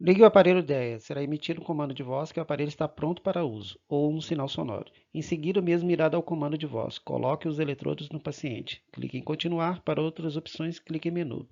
Ligue o aparelho DEA. Será emitido um comando de voz que o aparelho está pronto para uso, ou um sinal sonoro. Em seguida, o mesmo irá dar o comando de voz. Coloque os eletrodos no paciente. Clique em continuar. Para outras opções, clique em menu.